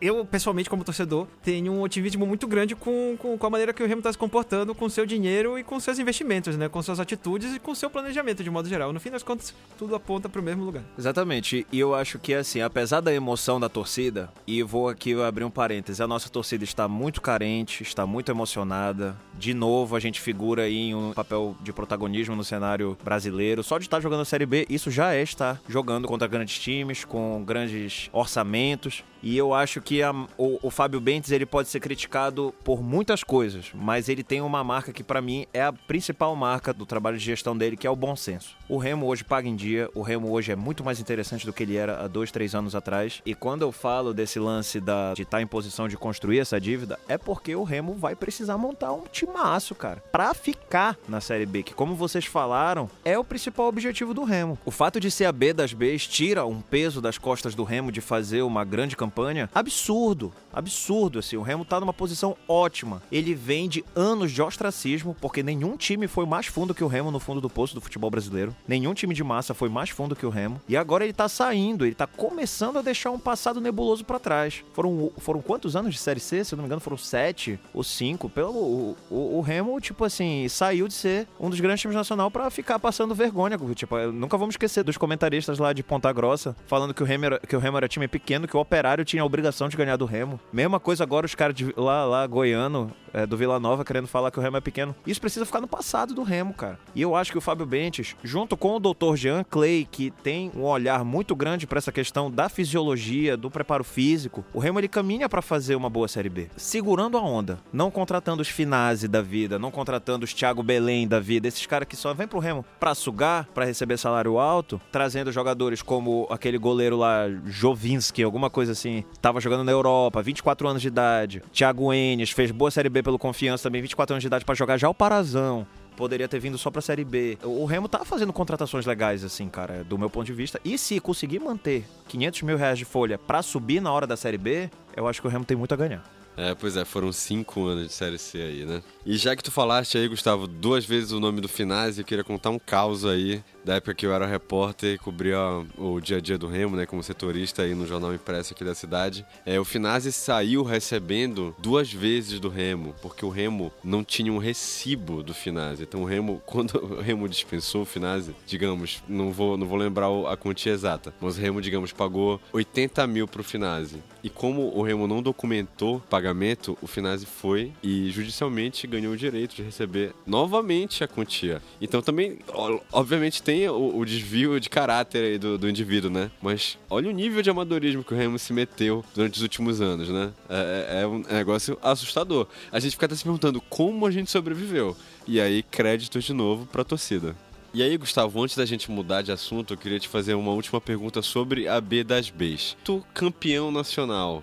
eu pessoalmente como torcedor tenho um otimismo muito grande com, com, com a maneira que o Remo está se comportando com seu dinheiro e com seus investimentos, né? Com suas atitudes e com seu planejamento de modo geral. No fim das contas, tudo aponta para o mesmo lugar. Exatamente. E eu acho que assim, apesar da emoção da torcida, e vou aqui abrir um parêntese, a nossa torcida está muito carente, está muito emocionada. De novo, a gente figura aí em um papel de protagonismo no cenário brasileiro. Só de estar jogando a Série B, isso já é estar jogando contra grandes times, com grandes orçamentos. E eu acho que a, o, o, Fábio Bentes ele pode ser criticado por muitas coisas, mas ele tem uma marca que para mim é a principal marca do trabalho de gestão dele, que é o bom senso. O Remo hoje paga em dia, o Remo hoje é muito mais interessante do que ele era há dois, três anos atrás. E quando eu falo desse lance da, de estar tá em posição de construir essa dívida, é porque o Remo vai precisar montar um timaço, cara, para ficar na Série B, que como vocês falaram, é o principal objetivo do Remo. O fato de ser a B das Bs tira um peso das costas do Remo de fazer uma grande campanha campanha absurdo, absurdo assim. O Remo tá numa posição ótima. Ele vem de anos de ostracismo, porque nenhum time foi mais fundo que o Remo no fundo do poço do futebol brasileiro. Nenhum time de massa foi mais fundo que o Remo. E agora ele tá saindo, ele tá começando a deixar um passado nebuloso para trás. Foram, foram quantos anos de Série C? Se eu não me engano, foram sete ou cinco. Pelo, o, o, o Remo, tipo assim, saiu de ser um dos grandes times nacional para ficar passando vergonha. Tipo, nunca vamos esquecer dos comentaristas lá de Ponta Grossa falando que o Remo era, que o Remo era time pequeno, que o Operário Operário tinha a obrigação de ganhar do Remo. Mesma coisa agora os caras lá, lá, goiano, é, do Vila Nova, querendo falar que o Remo é pequeno. Isso precisa ficar no passado do Remo, cara. E eu acho que o Fábio Bentes, junto com o Dr. Jean Clay, que tem um olhar muito grande para essa questão da fisiologia, do preparo físico, o Remo ele caminha para fazer uma boa Série B. Segurando a onda. Não contratando os Finazzi da vida, não contratando os Thiago Belém da vida, esses caras que só vêm pro Remo pra sugar, para receber salário alto, trazendo jogadores como aquele goleiro lá, Jovinski, alguma coisa assim, tava jogando na Europa, 24 anos de idade. Thiago Enes fez boa Série B pelo Confiança também, 24 anos de idade para jogar já o Parazão poderia ter vindo só pra Série B. O Remo tá fazendo contratações legais, assim, cara, do meu ponto de vista. E se conseguir manter 500 mil reais de folha pra subir na hora da Série B, eu acho que o Remo tem muito a ganhar. É, pois é, foram cinco anos de Série C aí, né? E já que tu falaste aí, Gustavo, duas vezes o nome do Finazzi, eu queria contar um caos aí da época que eu era repórter e cobria o dia a dia do Remo, né, como setorista aí no jornal impresso aqui da cidade. É, o Finazzi saiu recebendo duas vezes do Remo, porque o Remo não tinha um recibo do Finazzi. Então o Remo, <laughs> quando o Remo dispensou o Finazzi, digamos, não vou, não vou lembrar a quantia exata, mas o Remo, digamos, pagou 80 mil pro Finazzi. E como o Remo não documentou pagamento, o Finazzi foi e judicialmente ganhou o direito de receber novamente a quantia. Então também, obviamente, tem tem o, o desvio de caráter aí do, do, indivíduo, né? Mas olha o nível de amadorismo que o Remo se meteu durante os últimos anos, né? É, é, é um negócio assustador. A gente fica até se perguntando como a gente sobreviveu. E aí, créditos de novo pra torcida. E aí, Gustavo, antes da gente mudar de assunto, eu queria te fazer uma última pergunta sobre a B das Bs. Tu, campeão nacional,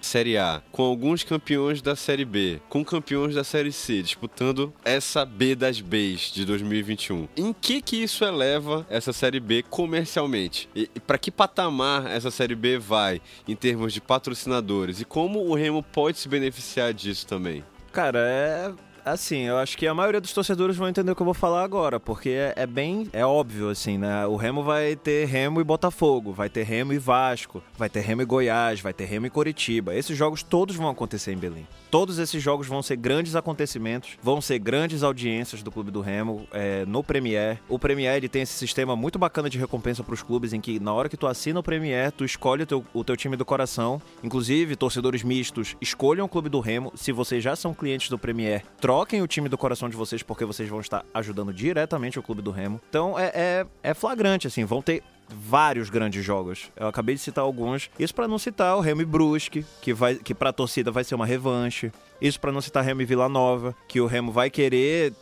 Série A, com alguns campeões da Série B, com campeões da Série C, disputando essa B das Bs de 2021. Em que que isso eleva essa Série B comercialmente? E, e para que patamar essa Série B vai em termos de patrocinadores? E como o Remo pode se beneficiar disso também? Cara, é Assim, eu acho que a maioria dos torcedores vão entender o que eu vou falar agora, porque é, é, bem. É óbvio, assim, né? O Remo vai ter Remo e Botafogo, vai ter Remo e Vasco, vai ter Remo e Goiás, vai ter Remo e Coritiba. Esses jogos todos vão acontecer em Belém. Todos esses jogos vão ser grandes acontecimentos, vão ser grandes audiências do Clube do Remo é, no Premier. O Premier ele tem esse sistema muito bacana de recompensa para os clubes, em que na hora que tu assina o Premier, tu escolhe o teu, o teu time do coração. Inclusive, torcedores mistos, escolham o Clube do Remo. Se vocês já são clientes do Premier, troquem o time do coração de vocês, porque vocês vão estar ajudando diretamente o Clube do Remo. Então é, é, é flagrante, assim, vão ter vários grandes jogos. Eu acabei de citar alguns. Isso para não citar o Remy Brusque, que vai que para a torcida vai ser uma revanche. Isso para não citar Remo e Vila Nova, que o Remo vai querer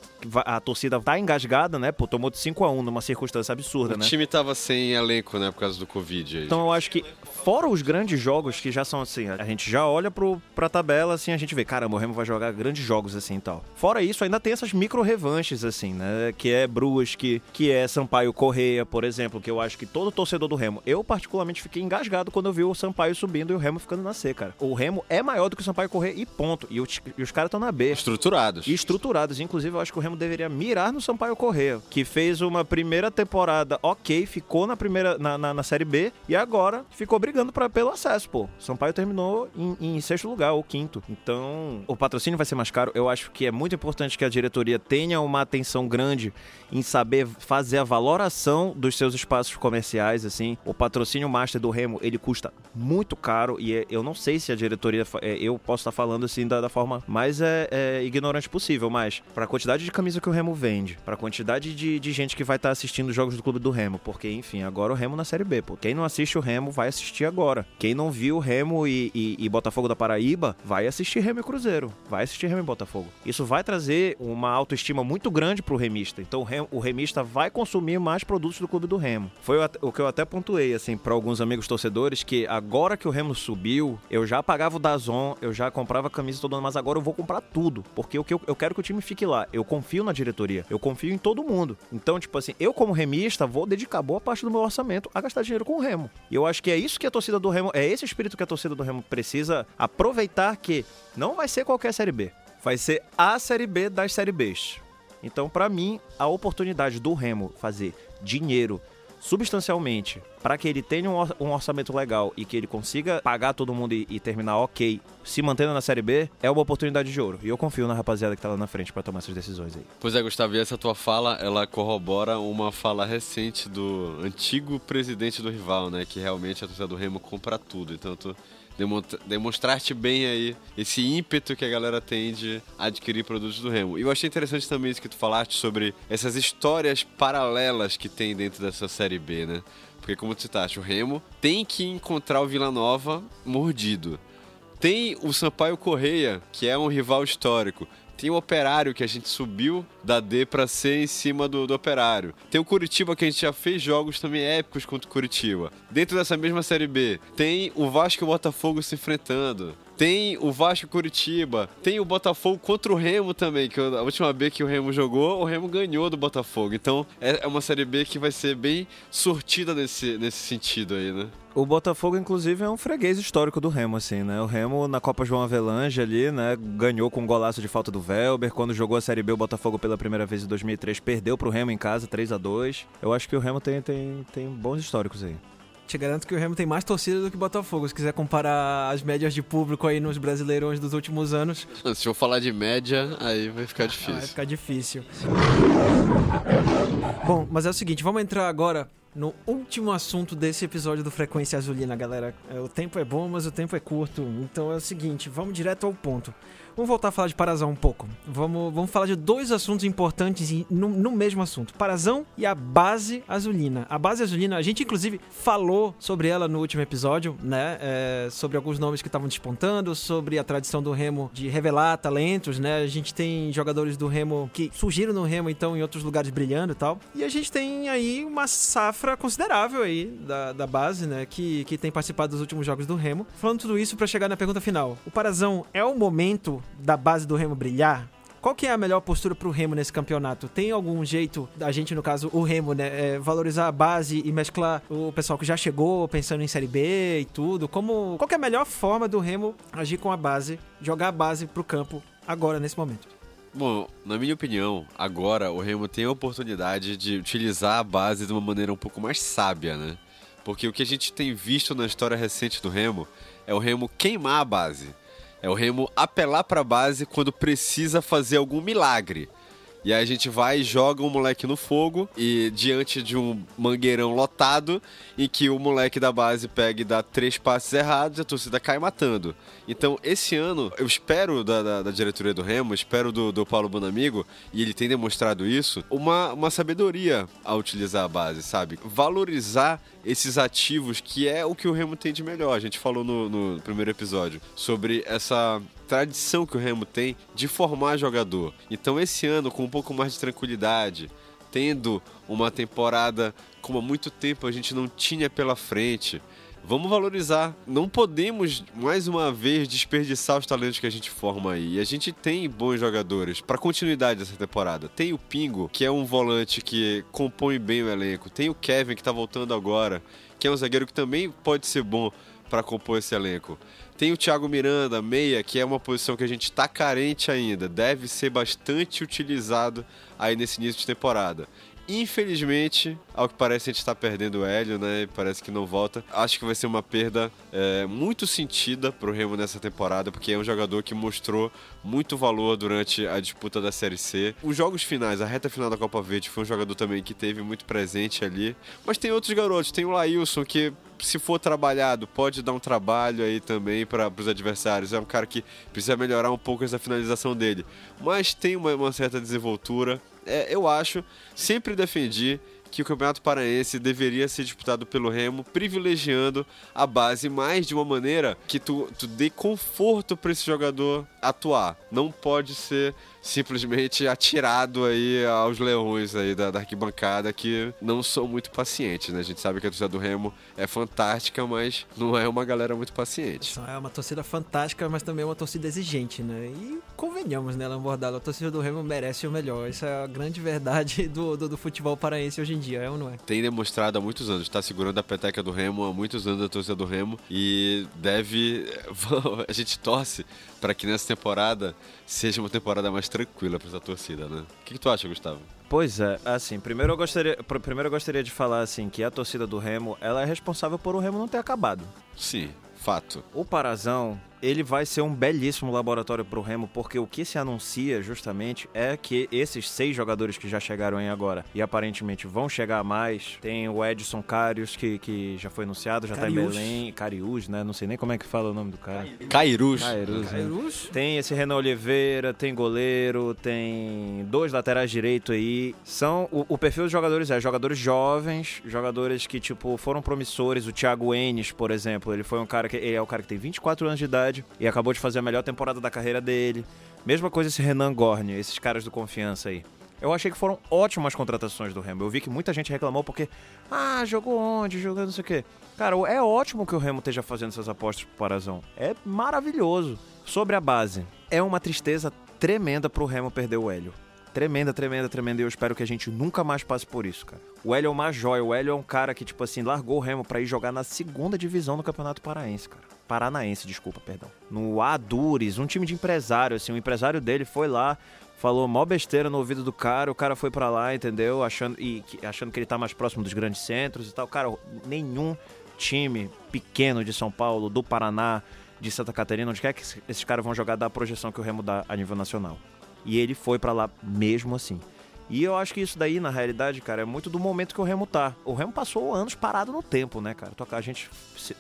a torcida tá engasgada, né? Pô, tomou de 5 a 1 numa circunstância absurda, o né? O time tava sem elenco, né, por causa do Covid. Aí. Então eu acho que, fora os grandes jogos que já são assim, a gente já olha pro, pra tabela, assim, a gente vê, caramba, o Remo vai jogar grandes jogos assim e tal. Fora isso, ainda tem essas micro revanches, assim, né? Que é Brusque, que é Sampaio Correia, por exemplo, que eu acho que todo torcedor do Remo, eu particularmente fiquei engasgado quando eu vi o Sampaio subindo e o Remo ficando na C, cara. O Remo é maior do que o Sampaio Correia e ponto. E, o, e os caras estão na B. Estruturados. E estruturados. Inclusive, eu acho que o Remo deveria mirar no Sampaio Correia, que fez uma primeira temporada ok, ficou na primeira na, na, na Série B e agora ficou brigando pra, pelo acesso, pô. Sampaio terminou em, em, sexto lugar, ou quinto. Então, o patrocínio vai ser mais caro. Eu acho que é muito importante que a diretoria tenha uma atenção grande em saber fazer a valoração dos seus espaços comerciais, assim. O patrocínio master do Remo, ele custa muito caro e é, eu não sei se a diretoria, é, eu posso estar falando assim da, da forma mais é, é ignorante possível, mas para a quantidade de camisa que o Remo vende, para a quantidade de, de gente que vai estar tá assistindo os jogos do clube do Remo, porque enfim, agora o Remo na Série B, pô. Quem não assiste o Remo vai assistir agora. Quem não viu Remo e, e, e Botafogo da Paraíba vai assistir Remo e Cruzeiro, vai assistir Remo e Botafogo. Isso vai trazer uma autoestima muito grande pro remista. Então o, Remo, o remista vai consumir mais produtos do clube do Remo. Foi o, o que eu até pontuei assim para alguns amigos torcedores que agora que o Remo subiu, eu já pagava o Dazon, eu já comprava camisa todo ano, mas agora eu vou comprar tudo, porque o que eu, eu quero que o time fique lá. Eu confio na diretoria, eu confio em todo mundo. Então, tipo assim, eu como remista vou dedicar boa parte do meu orçamento a gastar dinheiro com o Remo. E eu acho que é isso que a torcida do Remo, é esse espírito que a torcida do Remo precisa aproveitar que não vai ser qualquer série B, vai ser a série B das série Bs. Então, para mim, a oportunidade do Remo fazer dinheiro substancialmente para que ele tenha um orçamento legal e que ele consiga pagar todo mundo e, e, terminar ok, se mantendo na Série B, é uma oportunidade de ouro. E eu confio na rapaziada que tá lá na frente para tomar essas decisões aí. Pois é, Gustavo, e essa tua fala, ela corrobora uma fala recente do antigo presidente do rival, né? Que realmente a torcida do Remo compra tudo. Então, tu demonstrar-te bem aí esse ímpeto que a galera tem de adquirir produtos do Remo. E eu achei interessante também isso que tu falaste sobre essas histórias paralelas que tem dentro dessa série B, né? Porque como tu citaste, o Remo tem que encontrar o Vila Nova mordido. Tem o Sampaio Correia, que é um rival histórico. Tem o Operário, que a gente subiu da D para C em cima do, do Operário. Tem o Curitiba, que a gente já fez jogos também épicos contra o Curitiba. Dentro dessa mesma Série B, tem o Vasco e o Botafogo se enfrentando. Tem o Vasco Curitiba, tem o Botafogo contra o Remo também, que a última B que o Remo jogou, o Remo ganhou do Botafogo. Então é, uma Série B que vai ser bem sortida nesse, nesse sentido aí, né? O Botafogo, inclusive, é um freguês histórico do Remo, assim, né? O Remo, na Copa João Avelange ali, né, ganhou com um golaço de falta do Velber. Quando jogou a Série B, o Botafogo pela primeira vez em 2003 perdeu pro Remo em casa, 3 a 2 Eu acho que o Remo tem, tem, tem bons históricos aí. Te garanto que o Remo tem mais torcida do que o Botafogo. Se quiser comparar as médias de público aí nos Brasileirões dos últimos anos. Se eu falar de média, aí vai ficar difícil. Vai ficar difícil. Bom, mas é o seguinte, vamos entrar agora no último assunto desse episódio do Frequência Azulina, galera. É, o tempo é bom, mas o tempo é curto. Então é o seguinte, vamos direto ao ponto. Vamos voltar a falar de Parazão um pouco. Vamos, vamos falar de dois assuntos importantes no, no mesmo assunto: Parazão e a base azulina. A base azulina, a gente inclusive falou sobre ela no último episódio, né? É, sobre alguns nomes que estavam despontando, sobre a tradição do Remo de revelar talentos, né? A gente tem jogadores do Remo que surgiram no Remo, então, em outros lugares brilhando e tal. E a gente tem aí uma safra considerável aí da, da base, né? Que, que tem participado dos últimos jogos do Remo. Falando tudo isso para chegar na pergunta final: o Parazão é o momento da base do Remo brilhar, qual que é a melhor postura para o Remo nesse campeonato? Tem algum jeito, a gente no caso, o Remo, né, é, valorizar a base e mesclar o pessoal que já chegou pensando em Série B e tudo? Como, qual que é a melhor forma do Remo agir com a base, jogar a base para o campo agora, nesse momento? Bom, na minha opinião, agora o Remo tem a oportunidade de utilizar a base de uma maneira um pouco mais sábia, né? Porque o que a gente tem visto na história recente do Remo é o Remo queimar a base é o Remo apelar para a base quando precisa fazer algum milagre. E aí a gente vai e joga o moleque no fogo e diante de um mangueirão lotado em que o moleque da base pega e dá três passes errados e a torcida cai matando. Então esse ano eu espero da, da, da diretoria do Remo, espero do, do Paulo Bonamigo, e ele tem demonstrado isso, uma, uma sabedoria a utilizar a base, sabe? Valorizar esses ativos que é o que o Remo tem de melhor. A gente falou no, no primeiro episódio sobre essa tradição que o Remo tem de formar jogador. Então, esse ano, com um pouco mais de tranquilidade, tendo uma temporada como há muito tempo a gente não tinha pela frente, vamos valorizar. Não podemos, mais uma vez, desperdiçar os talentos que a gente forma aí. E a gente tem bons jogadores para continuidade dessa temporada. Tem o Pingo, que é um volante que compõe bem o elenco. Tem o Kevin, que está voltando agora, que é um zagueiro que também pode ser bom para compor esse elenco. Tem o Thiago Miranda, meia, que é uma posição que a gente está carente ainda, deve ser bastante utilizado aí nesse início de temporada. Infelizmente, ao que parece, a gente está perdendo o Hélio, né? Parece que não volta. Acho que vai ser uma perda é, muito sentida para o Remo nessa temporada, porque é um jogador que mostrou muito valor durante a disputa da Série C. Os jogos finais, a reta final da Copa Verde, foi um jogador também que teve muito presente ali. Mas tem outros garotos, tem o Laílson, que se for trabalhado, pode dar um trabalho aí também para os adversários. É um cara que precisa melhorar um pouco essa finalização dele. Mas tem uma, uma certa desenvoltura. É, eu acho, sempre defendi que o Campeonato Paraense deveria ser disputado pelo Remo, privilegiando a base mais de uma maneira que tu, tu dê conforto para esse jogador atuar. Não pode ser simplesmente atirado aí aos leões aí da, da, arquibancada que não são muito pacientes, né? A gente sabe que a torcida do Remo é fantástica, mas não é uma galera muito paciente. É uma torcida fantástica, mas também é uma torcida exigente, né? E convenhamos, né, Lambordalo, a torcida do Remo merece o melhor. Essa é a grande verdade <laughs> do, do, do futebol paraense hoje em dia, é ou não é? Tem demonstrado há muitos anos, está segurando a peteca do Remo há muitos anos a torcida do Remo e deve... <laughs> a gente torce para que nessa temporada seja uma temporada mais tranquila para essa torcida, né? O que, que, tu acha, Gustavo? Pois é, assim, primeiro eu gostaria, primeiro eu gostaria de falar assim que a torcida do Remo, ela é responsável por o Remo não ter acabado. Sim, fato. O Parazão, ele vai ser um belíssimo laboratório para o Remo, porque o que se anuncia justamente é que esses seis jogadores que já chegaram aí agora e aparentemente vão chegar mais, tem o Edson Carius, que, que já foi anunciado, já Carius. tá em Belém, Carius, né? Não sei nem como é que fala o nome do cara. Cairus. Cairus. Cairus. Né? Tem esse Renan Oliveira, tem goleiro, tem dois laterais direito aí. São o, o perfil dos jogadores é jogadores jovens, jogadores que tipo foram promissores. O Thiago Enes, por exemplo, ele foi um cara que ele é o cara que tem 24 anos de idade e acabou de fazer a melhor temporada da carreira dele. Mesma coisa esse Renan Gorni, esses caras do confiança aí. Eu achei que foram ótimas contratações do Remo. Eu vi que muita gente reclamou porque, ah, jogou onde, jogou não sei o quê. Cara, é ótimo que o Remo esteja fazendo essas apostas pro Parazão. É maravilhoso. Sobre a base, é uma tristeza tremenda pro Remo perder o Hélio. Tremenda, tremenda, tremenda. E eu espero que a gente nunca mais passe por isso, cara. O Hélio é uma joia. O Hélio é um cara que, tipo assim, largou o Remo para ir jogar na segunda divisão do Campeonato Paraense, cara. Paranaense, desculpa, perdão. No Adures, um time de empresário, assim. O empresário dele foi lá, falou mó besteira no ouvido do cara, o cara foi para lá, entendeu? Achando, e, achando que ele tá mais próximo dos grandes centros e tal. Cara, nenhum time pequeno de São Paulo, do Paraná, de Santa Catarina, onde quer que esses caras vão jogar, da projeção que o Remo dá a nível nacional. E ele foi para lá mesmo assim. E eu acho que isso daí, na realidade, cara, é muito do momento que o Remo tá. O Remo passou anos parado no tempo, né, cara? A gente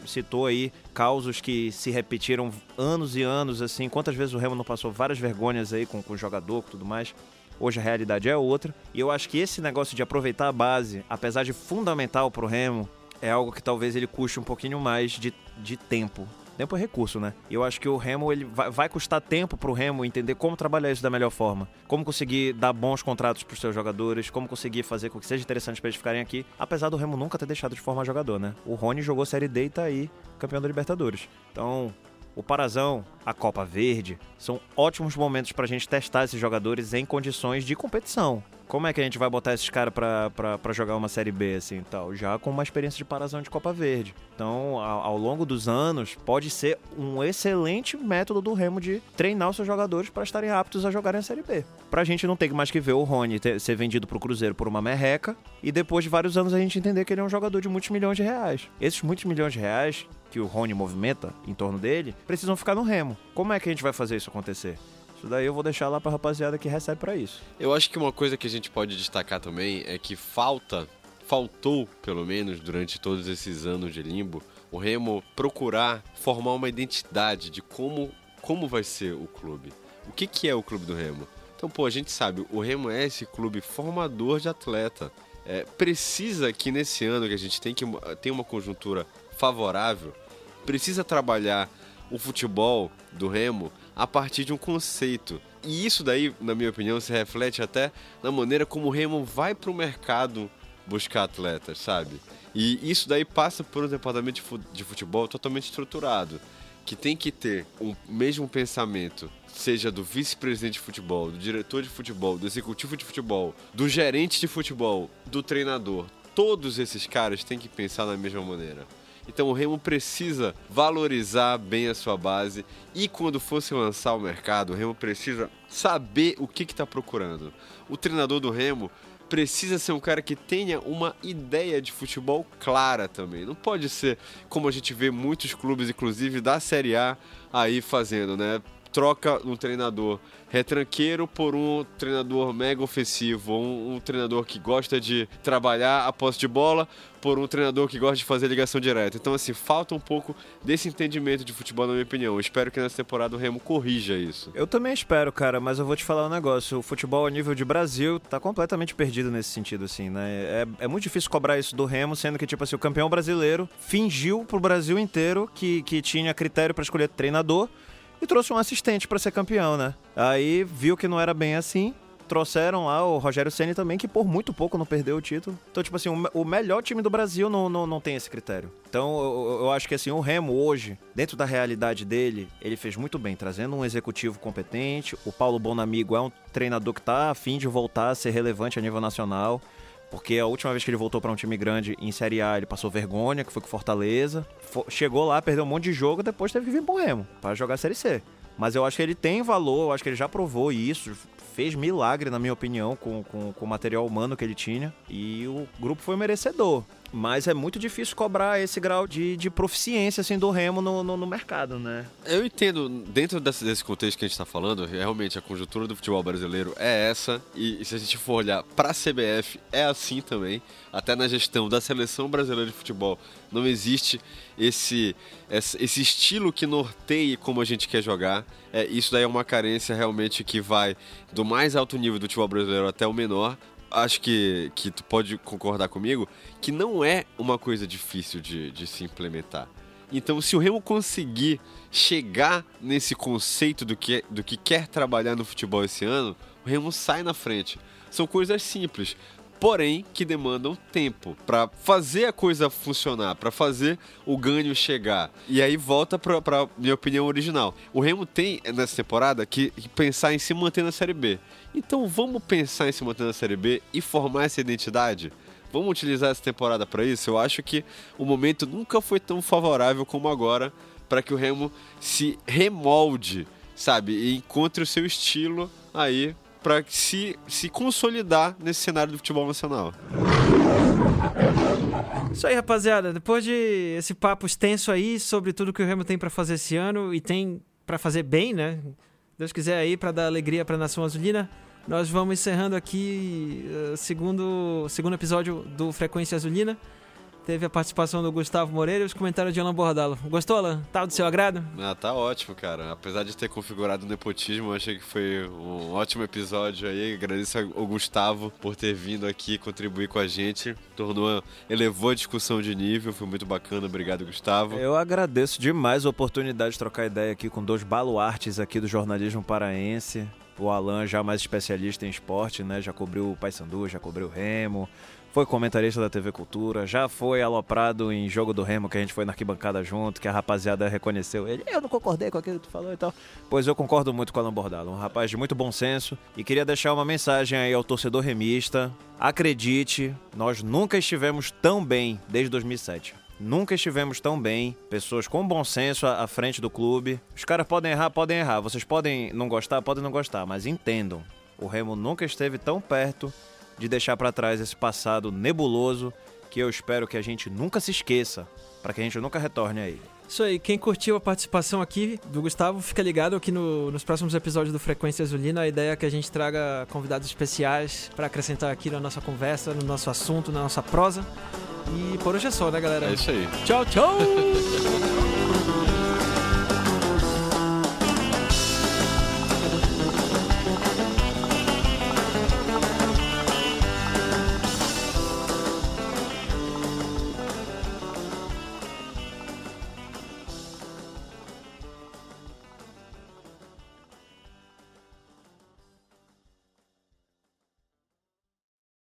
citou aí causos que se repetiram anos e anos, assim. Quantas vezes o Remo não passou várias vergonhas aí com, com o jogador e tudo mais. Hoje a realidade é outra. E eu acho que esse negócio de aproveitar a base, apesar de fundamental pro Remo, é algo que talvez ele custe um pouquinho mais de, de tempo Tempo é recurso, né? E eu acho que o Remo ele vai, vai custar tempo pro Remo entender como trabalhar isso da melhor forma. Como conseguir dar bons contratos pros seus jogadores, como conseguir fazer com que seja interessante para eles ficarem aqui. Apesar do Remo nunca ter deixado de formar jogador, né? O Rony jogou Série D e tá aí, campeão da Libertadores. Então, o Parazão, a Copa Verde, são ótimos momentos para a gente testar esses jogadores em condições de competição como é que a gente vai botar esses caras pra, jogar uma Série B, assim, tal? Já com uma experiência de parazão de Copa Verde. Então, ao, ao, longo dos anos, pode ser um excelente método do Remo de treinar os seus jogadores para estarem aptos a jogarem a Série B. Pra gente não ter mais que ver o Rony ter, ser vendido pro Cruzeiro por uma merreca e depois de vários anos a gente entender que ele é um jogador de muitos milhões de reais. Esses muitos milhões de reais que o Rony movimenta em torno dele precisam ficar no Remo. Como é que a gente vai fazer isso acontecer? Isso daí eu vou deixar lá pra rapaziada que recebe para isso. Eu acho que uma coisa que a gente pode destacar também é que falta, faltou pelo menos durante todos esses anos de limbo, o Remo procurar formar uma identidade de como, como vai ser o clube. O que, que é o clube do Remo? Então, pô, a gente sabe, o Remo é esse clube formador de atleta. É, precisa que nesse ano que a gente tem que tem uma conjuntura favorável, precisa trabalhar o futebol do Remo a partir de um conceito. E isso daí, na minha opinião, se reflete até na maneira como o Remo vai para o mercado buscar atletas, sabe? E isso daí passa por um departamento de futebol totalmente estruturado, que tem que ter o mesmo pensamento, seja do vice-presidente de futebol, do diretor de futebol, do executivo de futebol, do gerente de futebol, do treinador. Todos esses caras têm que pensar da mesma maneira. Então o Remo precisa valorizar bem a sua base e quando fosse lançar o mercado, o Remo precisa saber o que está procurando. O treinador do Remo precisa ser um cara que tenha uma ideia de futebol clara também. Não pode ser como a gente vê muitos clubes, inclusive da Série A, aí fazendo, né? Troca um treinador retranqueiro por um treinador mega ofensivo, um, um, treinador que gosta de trabalhar a posse de bola por um treinador que gosta de fazer ligação direta. Então, assim, falta um pouco desse entendimento de futebol, na minha opinião. Eu espero que nessa temporada o Remo corrija isso. Eu também espero, cara, mas eu vou te falar um negócio. O futebol a nível de Brasil tá completamente perdido nesse sentido, assim, né? É, é muito difícil cobrar isso do Remo, sendo que, tipo assim, o campeão brasileiro fingiu pro Brasil inteiro que, que tinha critério para escolher treinador e trouxe um assistente para ser campeão, né? Aí viu que não era bem assim, trouxeram lá o Rogério Ceni também, que por muito pouco não perdeu o título. Então, tipo assim, o, melhor time do Brasil não, não, não tem esse critério. Então, eu, eu, acho que assim, o Remo hoje, dentro da realidade dele, ele fez muito bem, trazendo um executivo competente. O Paulo Bonamigo é um treinador que tá afim de voltar a ser relevante a nível nacional. Porque a última vez que ele voltou para um time grande em Série A, ele passou vergonha, que foi com Fortaleza. Chegou lá, perdeu um monte de jogo, depois teve que vir pro Remo para jogar Série C. Mas eu acho que ele tem valor, eu acho que ele já provou isso, fez milagre, na minha opinião, com, com, com o material humano que ele tinha. E o grupo foi merecedor. Mas é muito difícil cobrar esse grau de, de proficiência assim, do Remo no, no, no mercado, né? Eu entendo, dentro desse, desse contexto que a gente está falando, realmente a conjuntura do futebol brasileiro é essa. E, e se a gente for olhar para a CBF, é assim também. Até na gestão da seleção brasileira de futebol, não existe esse, esse estilo que norteie como a gente quer jogar. É, isso daí é uma carência realmente que vai do mais alto nível do futebol brasileiro até o menor acho que, que tu pode concordar comigo que não é uma coisa difícil de, de se implementar. Então, se o Remo conseguir chegar nesse conceito do que, do que quer trabalhar no futebol esse ano, o Remo sai na frente. São coisas simples porém que demandam tempo para fazer a coisa funcionar, para fazer o ganho chegar. E aí volta para minha opinião original. O Remo tem nessa temporada que, que pensar em se manter na Série B. Então vamos pensar em se manter na Série B e formar essa identidade. Vamos utilizar essa temporada para isso? Eu acho que o momento nunca foi tão favorável como agora para que o Remo se remolde, sabe? E encontre o seu estilo aí para se, se consolidar nesse cenário do futebol nacional. Isso aí, rapaziada. Depois de esse papo extenso aí sobre tudo que o Remo tem para fazer esse ano e tem para fazer bem, né? Deus quiser aí para dar alegria para a nação azulina. Nós vamos encerrando aqui o uh, segundo, segundo episódio do Frequência Azulina. Teve a participação do Gustavo Moreira e os comentários de Alan Bordalo. Gostou, Alan? Tá do seu agrado? Ah, tá ótimo, cara. Apesar de ter configurado o nepotismo, eu achei que foi um ótimo episódio aí. Agradeço ao Gustavo por ter vindo aqui contribuir com a gente. Tornou, elevou a discussão de nível, foi muito bacana. Obrigado, Gustavo. Eu agradeço demais a oportunidade de trocar ideia aqui com dois baluartes aqui do jornalismo paraense. O Alan já mais especialista em esporte, né? Já cobriu o Paysandu, já cobriu o Remo, foi comentarista da TV Cultura, já foi aloprado em jogo do Remo, que a gente foi na arquibancada junto, que a rapaziada reconheceu ele. Eu não concordei com aquilo que tu falou e tal. Pois eu concordo muito com o Alan Bordalo, um rapaz de muito bom senso. E queria deixar uma mensagem aí ao torcedor remista. Acredite, nós nunca estivemos tão bem desde 2007. Nunca estivemos tão bem, pessoas com bom senso à frente do clube. Os caras podem errar, podem errar. Vocês podem não gostar, podem não gostar, mas entendam. O Remo nunca esteve tão perto de deixar para trás esse passado nebuloso que eu espero que a gente nunca se esqueça, para que a gente nunca retorne a ele. Isso aí, quem curtiu a participação aqui do Gustavo, fica ligado aqui no, nos próximos episódios do Frequência Azulina. A ideia é que a gente traga convidados especiais para acrescentar aqui na nossa conversa, no nosso assunto, na nossa prosa. E por hoje é só, né, galera? É isso aí. Tchau, tchau! <laughs>